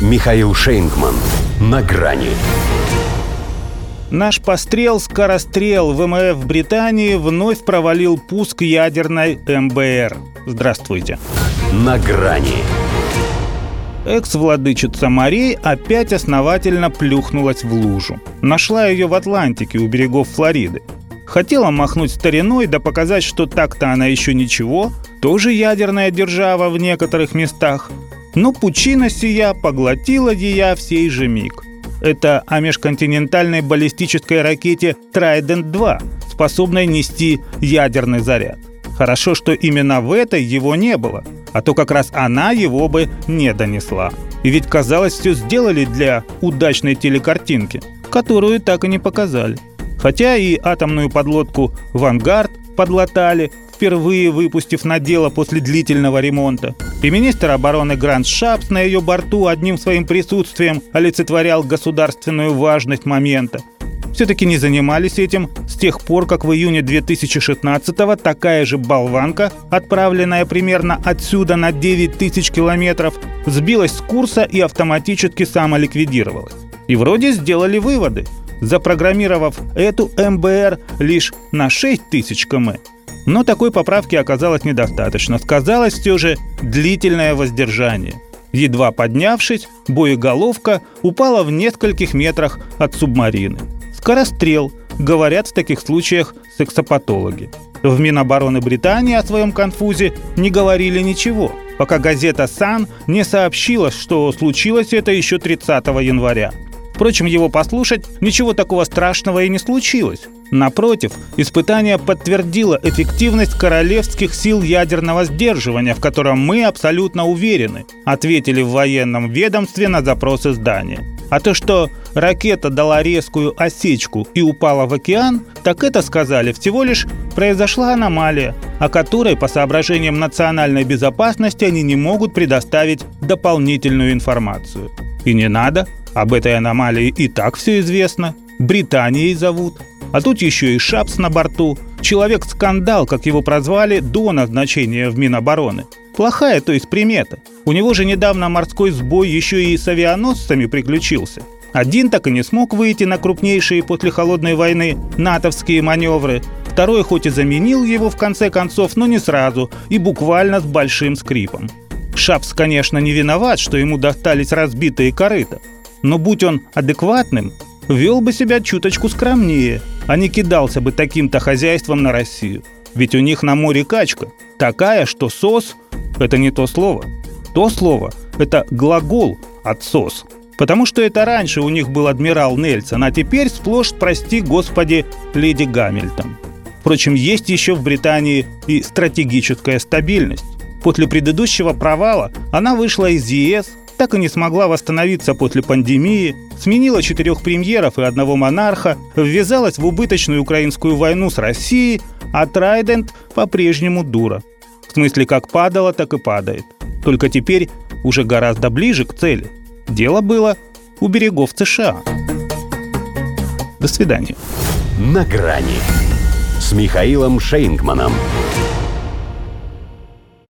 Михаил Шейнгман. На грани. Наш пострел «Скорострел» ВМФ Британии вновь провалил пуск ядерной МБР. Здравствуйте. На грани. Экс-владычица морей опять основательно плюхнулась в лужу. Нашла ее в Атлантике у берегов Флориды. Хотела махнуть стариной да показать, что так-то она еще ничего, тоже ядерная держава в некоторых местах. Но пучина сия поглотила ее в сей же миг. Это о межконтинентальной баллистической ракете «Трайдент-2», способной нести ядерный заряд. Хорошо, что именно в этой его не было, а то как раз она его бы не донесла. И ведь, казалось, все сделали для удачной телекартинки, которую так и не показали. Хотя и атомную подлодку «Вангард» подлатали, впервые выпустив на дело после длительного ремонта. И министр обороны Грант Шапс на ее борту одним своим присутствием олицетворял государственную важность момента. Все-таки не занимались этим с тех пор, как в июне 2016-го такая же болванка, отправленная примерно отсюда на 9 тысяч километров, сбилась с курса и автоматически самоликвидировалась. И вроде сделали выводы, запрограммировав эту МБР лишь на 6 тысяч км. Но такой поправки оказалось недостаточно. Сказалось все же длительное воздержание. Едва поднявшись, боеголовка упала в нескольких метрах от субмарины. Скорострел, говорят в таких случаях сексопатологи. В Минобороны Британии о своем конфузе не говорили ничего, пока газета «Сан» не сообщила, что случилось это еще 30 января. Впрочем, его послушать ничего такого страшного и не случилось. Напротив, испытание подтвердило эффективность королевских сил ядерного сдерживания, в котором мы абсолютно уверены, ответили в военном ведомстве на запрос издания. А то, что ракета дала резкую осечку и упала в океан, так это сказали всего лишь произошла аномалия, о которой по соображениям национальной безопасности они не могут предоставить дополнительную информацию. И не надо, об этой аномалии и так все известно. Британией зовут. А тут еще и Шапс на борту. Человек-скандал, как его прозвали, до назначения в Минобороны. Плохая, то есть примета. У него же недавно морской сбой еще и с авианосцами приключился. Один так и не смог выйти на крупнейшие после холодной войны натовские маневры. Второй хоть и заменил его в конце концов, но не сразу и буквально с большим скрипом. Шапс, конечно, не виноват, что ему достались разбитые корыта. Но будь он адекватным, вел бы себя чуточку скромнее, а не кидался бы таким-то хозяйством на Россию. Ведь у них на море качка такая, что сос – это не то слово. То слово – это глагол от сос. Потому что это раньше у них был адмирал Нельсон, а теперь сплошь, прости господи, леди Гамильтон. Впрочем, есть еще в Британии и стратегическая стабильность. После предыдущего провала она вышла из ЕС, так и не смогла восстановиться после пандемии, сменила четырех премьеров и одного монарха, ввязалась в убыточную украинскую войну с Россией, а Трайдент по-прежнему дура. В смысле, как падала, так и падает. Только теперь уже гораздо ближе к цели. Дело было у берегов США. До свидания. На грани с Михаилом Шейнгманом.